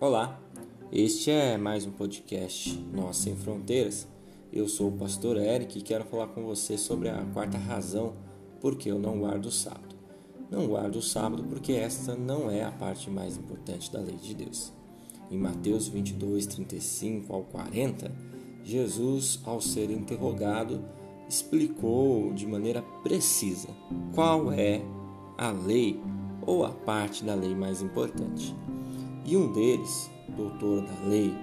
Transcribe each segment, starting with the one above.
Olá, este é mais um podcast Nós Sem Fronteiras. Eu sou o pastor Eric e quero falar com você sobre a quarta razão por que eu não guardo o sábado. Não guardo o sábado porque esta não é a parte mais importante da lei de Deus. Em Mateus 22, 35 ao 40, Jesus, ao ser interrogado, explicou de maneira precisa qual é a lei ou a parte da lei mais importante. E um deles, doutor da lei,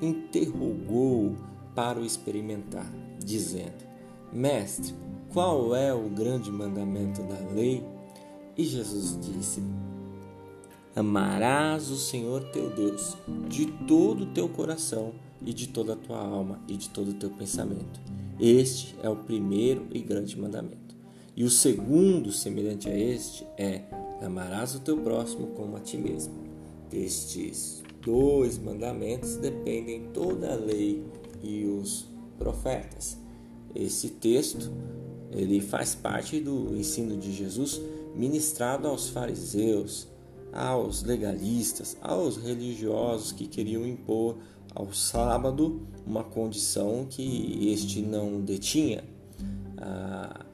interrogou para o experimentar, dizendo: Mestre, qual é o grande mandamento da lei? E Jesus disse: Amarás o Senhor teu Deus de todo o teu coração e de toda a tua alma e de todo o teu pensamento. Este é o primeiro e grande mandamento. E o segundo, semelhante a este, é: Amarás o teu próximo como a ti mesmo. Destes dois mandamentos dependem toda a lei e os profetas. Esse texto ele faz parte do ensino de Jesus ministrado aos fariseus, aos legalistas, aos religiosos que queriam impor ao sábado uma condição que este não detinha. A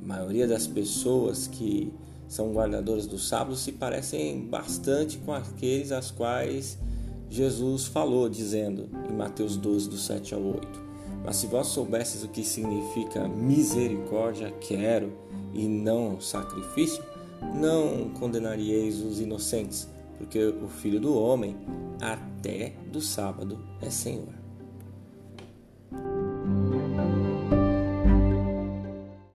maioria das pessoas que são guardadoras do sábado se parecem bastante com aqueles às quais Jesus falou, dizendo em Mateus 12, do 7 ao 8: Mas se vós soubesses o que significa misericórdia, quero e não sacrifício, não condenaríeis os inocentes, porque o filho do homem, até do sábado, é Senhor.